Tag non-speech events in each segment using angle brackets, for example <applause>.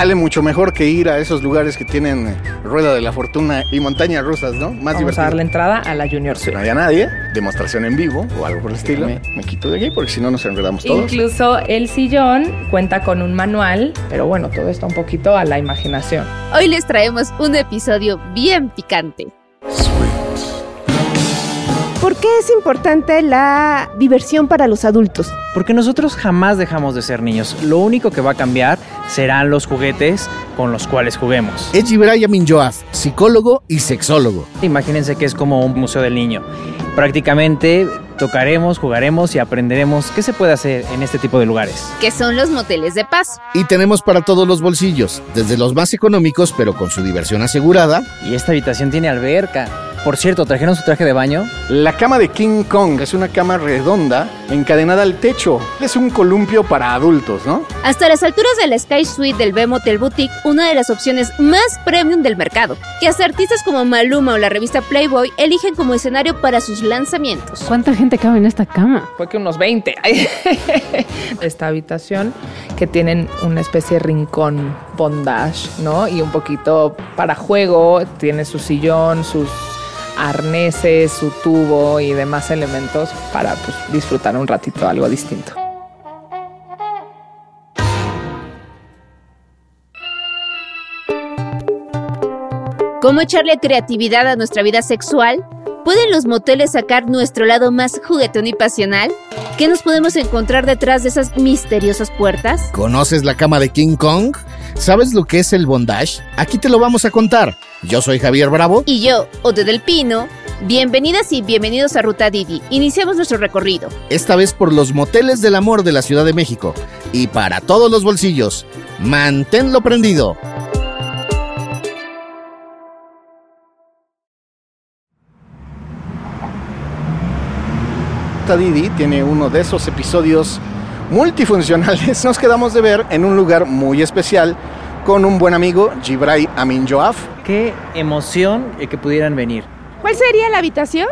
sale mucho mejor que ir a esos lugares que tienen eh, rueda de la fortuna y montañas rusas, ¿no? Vamos Más a divertido. darle entrada a la Junior Si Suite. no había nadie, demostración en vivo o algo por el estilo. Me, me quito de aquí porque si no nos enredamos todos. Incluso el sillón cuenta con un manual, pero bueno, todo está un poquito a la imaginación. Hoy les traemos un episodio bien picante. ¿Por qué es importante la diversión para los adultos? Porque nosotros jamás dejamos de ser niños. Lo único que va a cambiar serán los juguetes con los cuales juguemos. Es Gibraya Minjoaf, psicólogo y sexólogo. Imagínense que es como un museo del niño. Prácticamente tocaremos, jugaremos y aprenderemos qué se puede hacer en este tipo de lugares. que son los moteles de paso. Y tenemos para todos los bolsillos, desde los más económicos pero con su diversión asegurada, Y esta habitación tiene alberca. Por cierto, ¿trajeron su traje de baño? La cama de King Kong es una cama redonda encadenada al techo. Es un columpio para adultos, ¿no? Hasta las alturas de la Sky Suite del B Motel Boutique, una de las opciones más premium del mercado, que hasta artistas como Maluma o la revista Playboy eligen como escenario para sus lanzamientos. ¿Cuánta gente cabe en esta cama? Fue que unos 20. <laughs> Esta habitación que tienen una especie de rincón bondage, ¿no? Y un poquito para juego, tiene su sillón, sus arneses, su tubo y demás elementos para pues, disfrutar un ratito algo distinto. ¿Cómo echarle creatividad a nuestra vida sexual? ¿Pueden los moteles sacar nuestro lado más juguetón y pasional? ¿Qué nos podemos encontrar detrás de esas misteriosas puertas? ¿conoces la cama de King Kong? ¿Sabes lo que es el bondage? Aquí te lo vamos a contar. Yo soy Javier Bravo. Y yo, Ode del Pino, bienvenidas y bienvenidos a Ruta Didi. Iniciamos nuestro recorrido. esta vez por los moteles del amor de la Ciudad de México. Y para todos los bolsillos, manténlo prendido. Didi tiene uno de esos episodios multifuncionales. <laughs> Nos quedamos de ver en un lugar muy especial con un buen amigo, Gibray Amin Joaf. Qué emoción que pudieran venir. ¿Cuál sería la habitación?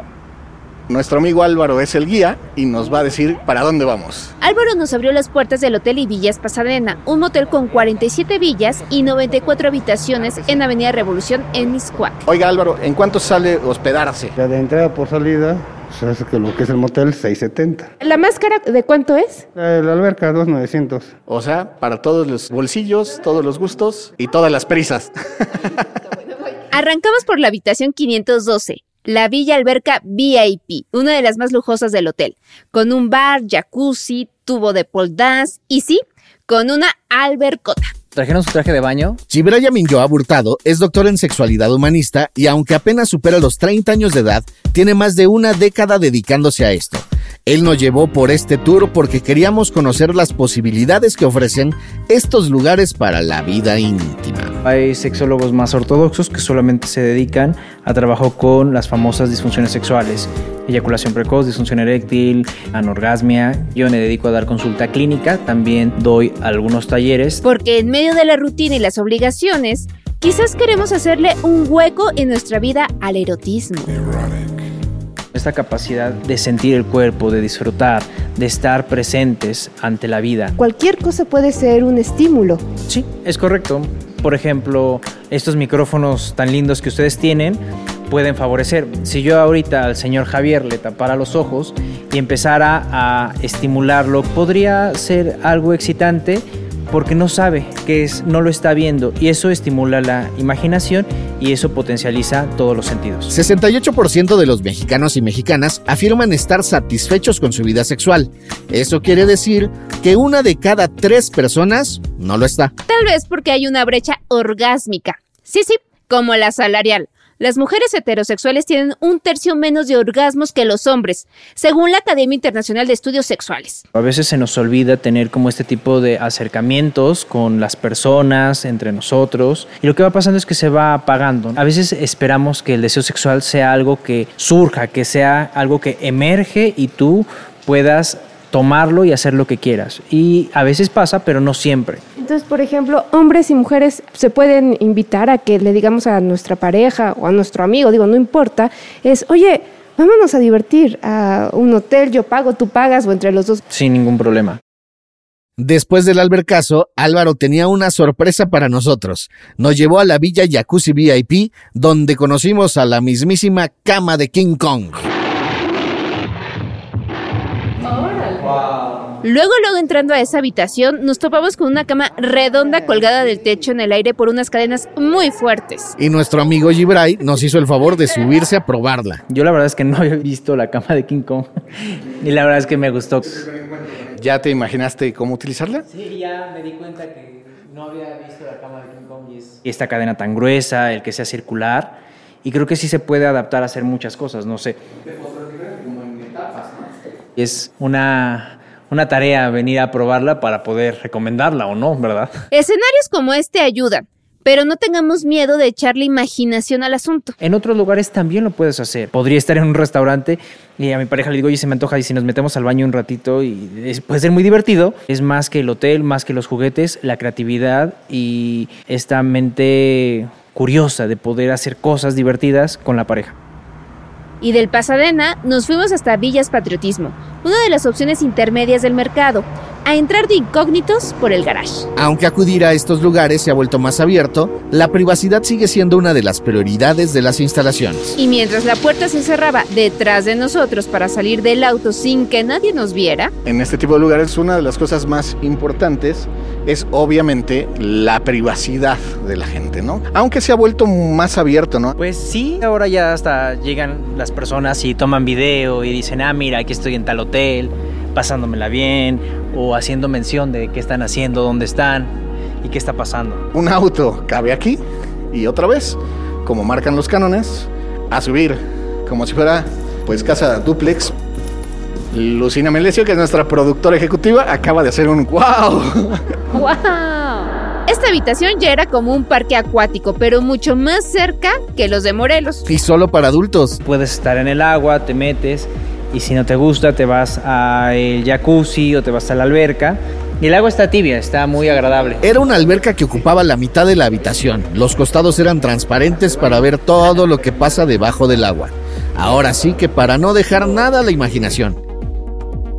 Nuestro amigo Álvaro es el guía y nos va a decir para dónde vamos. Álvaro nos abrió las puertas del Hotel y Villas Pasadena, un motel con 47 villas y 94 habitaciones en Avenida Revolución en Miscuac. Oiga Álvaro, ¿en cuánto sale hospedarse? Ya de entrada por salida, que lo que es el motel 670. ¿La máscara de cuánto es? La, la alberca 2900. O sea, para todos los bolsillos, todos los gustos y todas las prisas. Arrancamos por la habitación 512, la Villa Alberca VIP, una de las más lujosas del hotel, con un bar, jacuzzi, tubo de pole dance y sí, con una albercota. ¿Trajeron su traje de baño? Gibraya Minjoa Hurtado es doctor en sexualidad humanista y aunque apenas supera los 30 años de edad, tiene más de una década dedicándose a esto. Él nos llevó por este tour porque queríamos conocer las posibilidades que ofrecen estos lugares para la vida íntima. Hay sexólogos más ortodoxos que solamente se dedican a trabajo con las famosas disfunciones sexuales. Eyaculación precoz, disfunción eréctil, anorgasmia. Yo me dedico a dar consulta clínica, también doy algunos talleres. Porque en medio de la rutina y las obligaciones, quizás queremos hacerle un hueco en nuestra vida al erotismo. Esta capacidad de sentir el cuerpo, de disfrutar, de estar presentes ante la vida. Cualquier cosa puede ser un estímulo. Sí, es correcto. Por ejemplo, estos micrófonos tan lindos que ustedes tienen pueden favorecer. Si yo ahorita al señor Javier le tapara los ojos y empezara a estimularlo, podría ser algo excitante porque no sabe que es, no lo está viendo y eso estimula la imaginación y eso potencializa todos los sentidos. 68% de los mexicanos y mexicanas afirman estar satisfechos con su vida sexual. Eso quiere decir que una de cada tres personas no lo está. Tal vez porque hay una brecha orgásmica. Sí, sí, como la salarial. Las mujeres heterosexuales tienen un tercio menos de orgasmos que los hombres, según la Academia Internacional de Estudios Sexuales. A veces se nos olvida tener como este tipo de acercamientos con las personas, entre nosotros, y lo que va pasando es que se va apagando. A veces esperamos que el deseo sexual sea algo que surja, que sea algo que emerge y tú puedas tomarlo y hacer lo que quieras. Y a veces pasa, pero no siempre. Entonces, por ejemplo, hombres y mujeres se pueden invitar a que le digamos a nuestra pareja o a nuestro amigo, digo, no importa, es, oye, vámonos a divertir a un hotel, yo pago, tú pagas o entre los dos. Sin ningún problema. Después del albercazo, Álvaro tenía una sorpresa para nosotros. Nos llevó a la Villa Jacuzzi VIP, donde conocimos a la mismísima cama de King Kong. Luego, luego entrando a esa habitación, nos topamos con una cama redonda colgada del techo en el aire por unas cadenas muy fuertes. Y nuestro amigo Gibray nos hizo el favor de subirse a probarla. Yo la verdad es que no había visto la cama de King Kong <laughs> y la verdad es que me gustó. ¿Ya te imaginaste cómo utilizarla? Sí, ya me di cuenta que no había visto la cama de King Kong y es esta cadena tan gruesa, el que sea circular y creo que sí se puede adaptar a hacer muchas cosas, no sé. Es una, una tarea venir a probarla para poder recomendarla o no, ¿verdad? Escenarios como este ayudan, pero no tengamos miedo de echarle imaginación al asunto. En otros lugares también lo puedes hacer. Podría estar en un restaurante y a mi pareja le digo, oye, se me antoja y si nos metemos al baño un ratito y es- puede ser muy divertido. Es más que el hotel, más que los juguetes, la creatividad y esta mente curiosa de poder hacer cosas divertidas con la pareja. Y del Pasadena nos fuimos hasta Villas Patriotismo, una de las opciones intermedias del mercado, a entrar de incógnitos por el garage. Aunque acudir a estos lugares se ha vuelto más abierto, la privacidad sigue siendo una de las prioridades de las instalaciones. Y mientras la puerta se cerraba detrás de nosotros para salir del auto sin que nadie nos viera, En este tipo de lugares una de las cosas más importantes es obviamente la privacidad de la gente, ¿no? Aunque se ha vuelto más abierto, ¿no? Pues sí, ahora ya hasta llegan las personas y toman video y dicen, ah, mira, aquí estoy en tal hotel, pasándomela bien, o haciendo mención de qué están haciendo, dónde están y qué está pasando. Un auto cabe aquí y otra vez, como marcan los cánones, a subir, como si fuera pues casa duplex. Lucina Melesio, que es nuestra productora ejecutiva, acaba de hacer un wow. ¡wow! <laughs> Esta habitación ya era como un parque acuático, pero mucho más cerca que los de Morelos. Y solo para adultos. Puedes estar en el agua, te metes y si no te gusta te vas al jacuzzi o te vas a la alberca. Y el agua está tibia, está muy agradable. Era una alberca que ocupaba la mitad de la habitación. Los costados eran transparentes para ver todo lo que pasa debajo del agua. Ahora sí que para no dejar nada a la imaginación.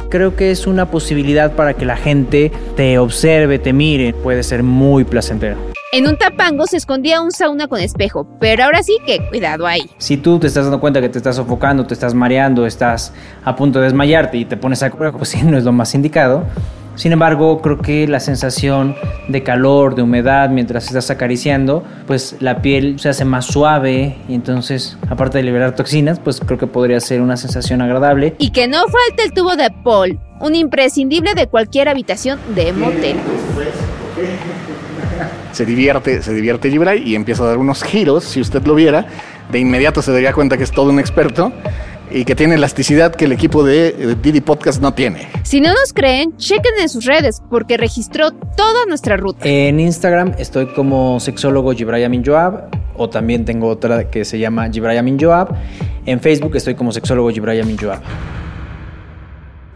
Creo que es una posibilidad para que la gente te observe, te mire. Puede ser muy placentero. En un tapango se escondía un sauna con espejo, pero ahora sí que cuidado ahí. Si tú te estás dando cuenta que te estás sofocando, te estás mareando, estás a punto de desmayarte y te pones a correr, <laughs> pues sí, no es lo más indicado. Sin embargo, creo que la sensación de calor, de humedad mientras estás acariciando, pues la piel se hace más suave y entonces, aparte de liberar toxinas, pues creo que podría ser una sensación agradable. Y que no falte el tubo de Paul, un imprescindible de cualquier habitación de motel. <laughs> Se divierte, se divierte Gibray y empieza a dar unos giros, si usted lo viera, de inmediato se daría cuenta que es todo un experto y que tiene elasticidad que el equipo de Didi Podcast no tiene. Si no nos creen, chequen en sus redes porque registró toda nuestra ruta. En Instagram estoy como sexólogo Gibrayamin Joab o también tengo otra que se llama Gibrayamin Joab. En Facebook estoy como sexólogo Gibrayamin Joab.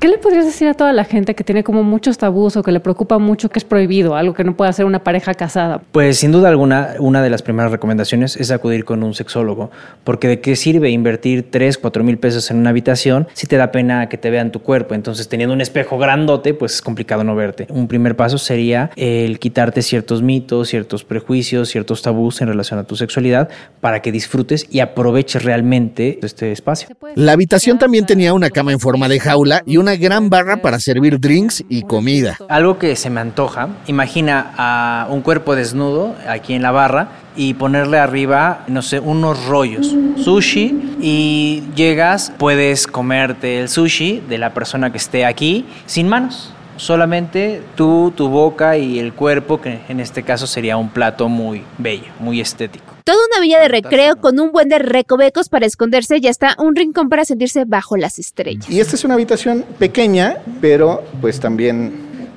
¿Qué le podrías decir a toda la gente que tiene como muchos tabús o que le preocupa mucho que es prohibido, algo que no puede hacer una pareja casada? Pues sin duda alguna, una de las primeras recomendaciones es acudir con un sexólogo, porque de qué sirve invertir 3, 4 mil pesos en una habitación si te da pena que te vean tu cuerpo. Entonces, teniendo un espejo grandote, pues es complicado no verte. Un primer paso sería el quitarte ciertos mitos, ciertos prejuicios, ciertos tabús en relación a tu sexualidad para que disfrutes y aproveches realmente este espacio. La habitación también tenía una cama en forma de jaula y una gran barra para servir drinks y comida. Algo que se me antoja, imagina a un cuerpo desnudo aquí en la barra y ponerle arriba, no sé, unos rollos, sushi y llegas, puedes comerte el sushi de la persona que esté aquí sin manos. Solamente tú, tu boca y el cuerpo, que en este caso sería un plato muy bello, muy estético. Toda una villa de recreo con un buen de recovecos para esconderse y hasta un rincón para sentirse bajo las estrellas. Y esta es una habitación pequeña, pero pues también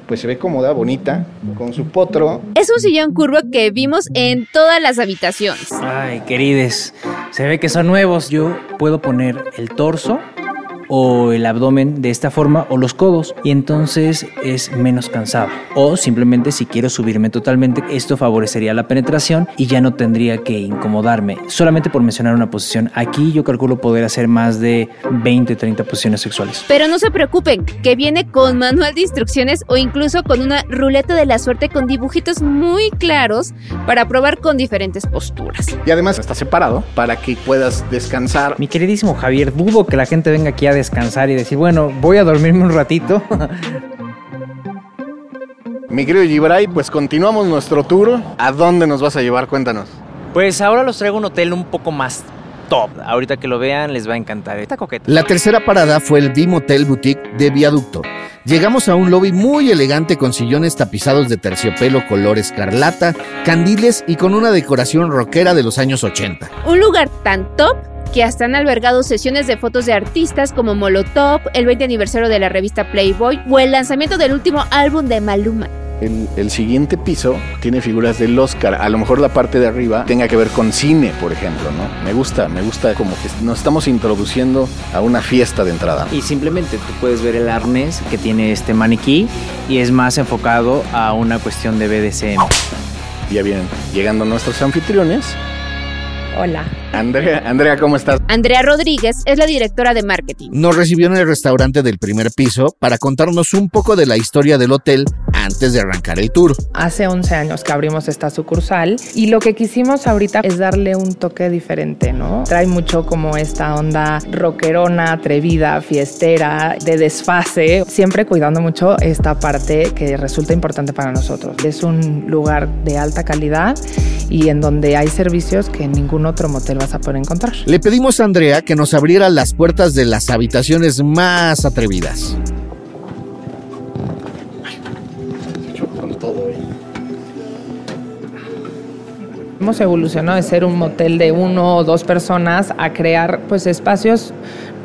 pues se ve cómoda, bonita, con su potro. Es un sillón curvo que vimos en todas las habitaciones. Ay, querides, se ve que son nuevos. Yo puedo poner el torso o el abdomen de esta forma o los codos y entonces es menos cansado. O simplemente si quiero subirme totalmente, esto favorecería la penetración y ya no tendría que incomodarme. Solamente por mencionar una posición, aquí yo calculo poder hacer más de 20, 30 posiciones sexuales. Pero no se preocupen, que viene con manual de instrucciones o incluso con una ruleta de la suerte con dibujitos muy claros para probar con diferentes posturas. Y además está separado para que puedas descansar. Mi queridísimo Javier, dudo que la gente venga aquí a descansar y decir, bueno, voy a dormirme un ratito. <laughs> Mi querido Gibray, pues continuamos nuestro tour. ¿A dónde nos vas a llevar? Cuéntanos. Pues ahora los traigo a un hotel un poco más top. Ahorita que lo vean les va a encantar. Está coqueta. La tercera parada fue el Beam Hotel Boutique de Viaducto. Llegamos a un lobby muy elegante con sillones tapizados de terciopelo color escarlata, candiles y con una decoración rockera de los años 80. Un lugar tan top que hasta han albergado sesiones de fotos de artistas como Molotov, el 20 aniversario de la revista Playboy o el lanzamiento del último álbum de Maluma. El, el, siguiente piso tiene figuras del Oscar. A lo mejor la parte de arriba tenga que ver con cine, por ejemplo, ¿no? Me gusta, me gusta como que nos estamos introduciendo a una fiesta de entrada. Y simplemente tú puedes ver el arnés que tiene este maniquí y es más enfocado a una cuestión de BDSM. Ya vienen llegando nuestros anfitriones. Hola. Andrea, Andrea, ¿cómo estás? Andrea Rodríguez es la directora de marketing. Nos recibió en el restaurante del primer piso para contarnos un poco de la historia del hotel antes de arrancar el tour. Hace 11 años que abrimos esta sucursal y lo que quisimos ahorita es darle un toque diferente, ¿no? Trae mucho como esta onda rockerona, atrevida, fiestera, de desfase, siempre cuidando mucho esta parte que resulta importante para nosotros. Es un lugar de alta calidad y en donde hay servicios que en ningún otro motel vas a poder encontrar. Le pedimos a Andrea que nos abriera las puertas de las habitaciones más atrevidas. Hemos evolucionado de ser un motel de uno o dos personas a crear pues espacios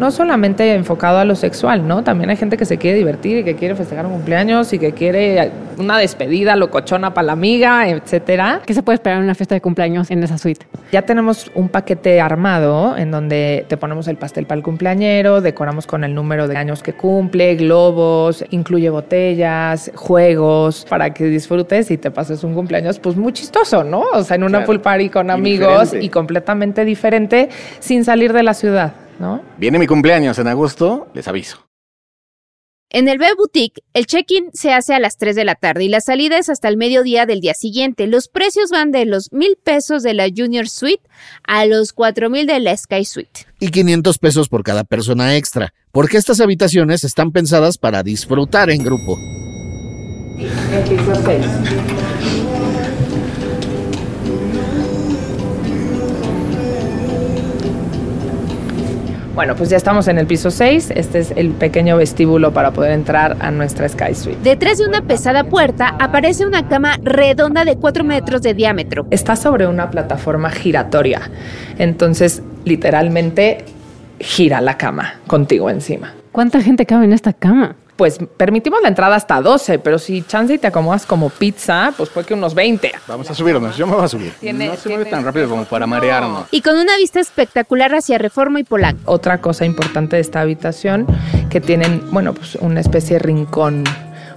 no solamente enfocado a lo sexual, ¿no? También hay gente que se quiere divertir y que quiere festejar un cumpleaños y que quiere una despedida locochona para la amiga, etcétera. ¿Qué se puede esperar en una fiesta de cumpleaños en esa suite? Ya tenemos un paquete armado en donde te ponemos el pastel para el cumpleañero, decoramos con el número de años que cumple, globos, incluye botellas, juegos, para que disfrutes y te pases un cumpleaños pues muy chistoso, ¿no? O sea, en una Claro. pool party con amigos y completamente diferente sin salir de la ciudad, ¿no? Viene mi cumpleaños en agosto, les aviso. En el B Boutique, el check-in se hace a las 3 de la tarde y la salida es hasta el mediodía del día siguiente. Los precios van de los mil pesos de la Junior Suite a los cuatro mil de la Sky Suite. Y 500 pesos por cada persona extra, porque estas habitaciones están pensadas para disfrutar en grupo. El Bueno, pues ya estamos en el piso 6. Este es el pequeño vestíbulo para poder entrar a nuestra Sky Suite. Detrás de una pesada puerta aparece una cama redonda de 4 metros de diámetro. Está sobre una plataforma giratoria. Entonces, literalmente, gira la cama contigo encima. ¿Cuánta gente cabe en esta cama? Pues permitimos la entrada hasta 12, pero si chance y te acomodas como pizza, pues puede que unos 20. Vamos a subirnos, yo me voy a subir. Tiene- no se mueve tan rápido como para marearnos. Y con una vista espectacular hacia Reforma y Polanco. Otra cosa importante de esta habitación, que tienen, bueno, pues una especie de rincón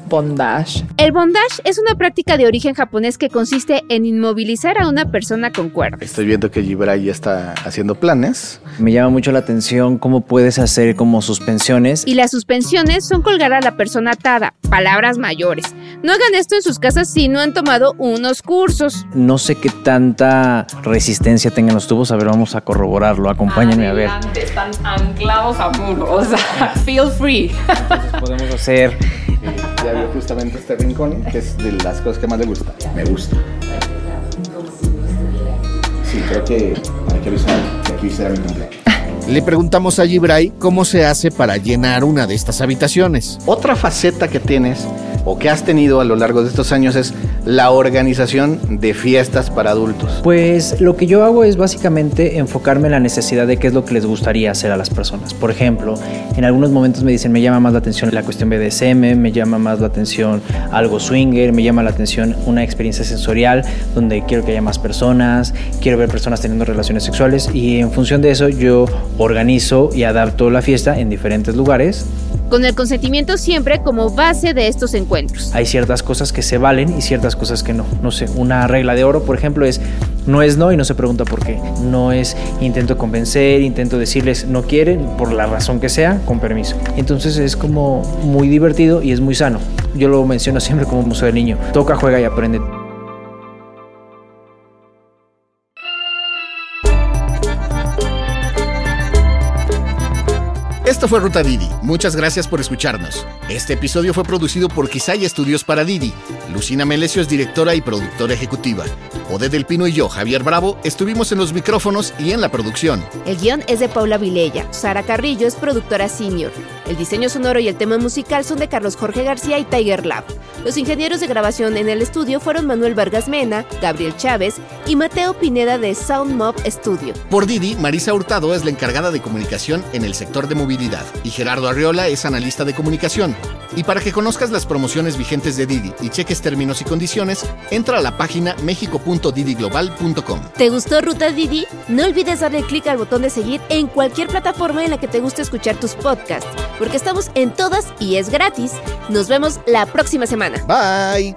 bondage. El bondage es una práctica de origen japonés que consiste en inmovilizar a una persona con cuerdas. Estoy viendo que Gibray ya está haciendo planes. Me llama mucho la atención cómo puedes hacer como suspensiones. Y las suspensiones son colgar a la persona atada. Palabras mayores. No hagan esto en sus casas si no han tomado unos cursos. No sé qué tanta resistencia tengan los tubos. A ver, vamos a corroborarlo. Acompáñenme a ver. Están anclados a muro, o sea, <laughs> feel free. Podemos hacer ya vio justamente este rincón, que es de las cosas que más le gusta. Me gusta. Sí, creo que hay que avisar que aquí será mi cumpleaños. Le preguntamos a Gibray cómo se hace para llenar una de estas habitaciones. Otra faceta que tienes o que has tenido a lo largo de estos años es la organización de fiestas para adultos? Pues lo que yo hago es básicamente enfocarme en la necesidad de qué es lo que les gustaría hacer a las personas. Por ejemplo, en algunos momentos me dicen, me llama más la atención la cuestión BDSM, me llama más la atención algo swinger, me llama la atención una experiencia sensorial donde quiero que haya más personas, quiero ver personas teniendo relaciones sexuales y en función de eso yo organizo y adapto la fiesta en diferentes lugares Con el consentimiento siempre como base de estos encuentros. hay ciertas cosas que se valen y ciertas cosas que no. No sé, una regla de oro, por ejemplo, es no es no y no se pregunta por qué. No es intento convencer, intento decirles no quieren, por la razón que sea, con permiso. Entonces es como muy divertido y es muy sano. Yo lo menciono siempre como museo del niño. Toca, juega y aprende. Fue Ruta Didi. Muchas gracias por escucharnos. Este episodio fue producido por Quizay Estudios para Didi. Lucina Melesio es directora y productora ejecutiva. Ode del Pino y yo, Javier Bravo, estuvimos en los micrófonos y en la producción. El guion es de Paula Vilella. Sara Carrillo es productora senior. El diseño sonoro y el tema musical son de Carlos Jorge García y Tiger Lab. Los ingenieros de grabación en el estudio fueron Manuel Vargas Mena, Gabriel Chávez y Mateo Pineda de Sound Mob Studio. Por Didi, Marisa Hurtado es la encargada de comunicación en el sector de movilidad y Gerardo Arriola es analista de comunicación. Y para que conozcas las promociones vigentes de Didi y cheques términos y condiciones, entra a la página mexico.didiglobal.com. ¿Te gustó Ruta Didi? No olvides darle clic al botón de seguir en cualquier plataforma en la que te guste escuchar tus podcasts, porque estamos en todas y es gratis. Nos vemos la próxima semana. Bye.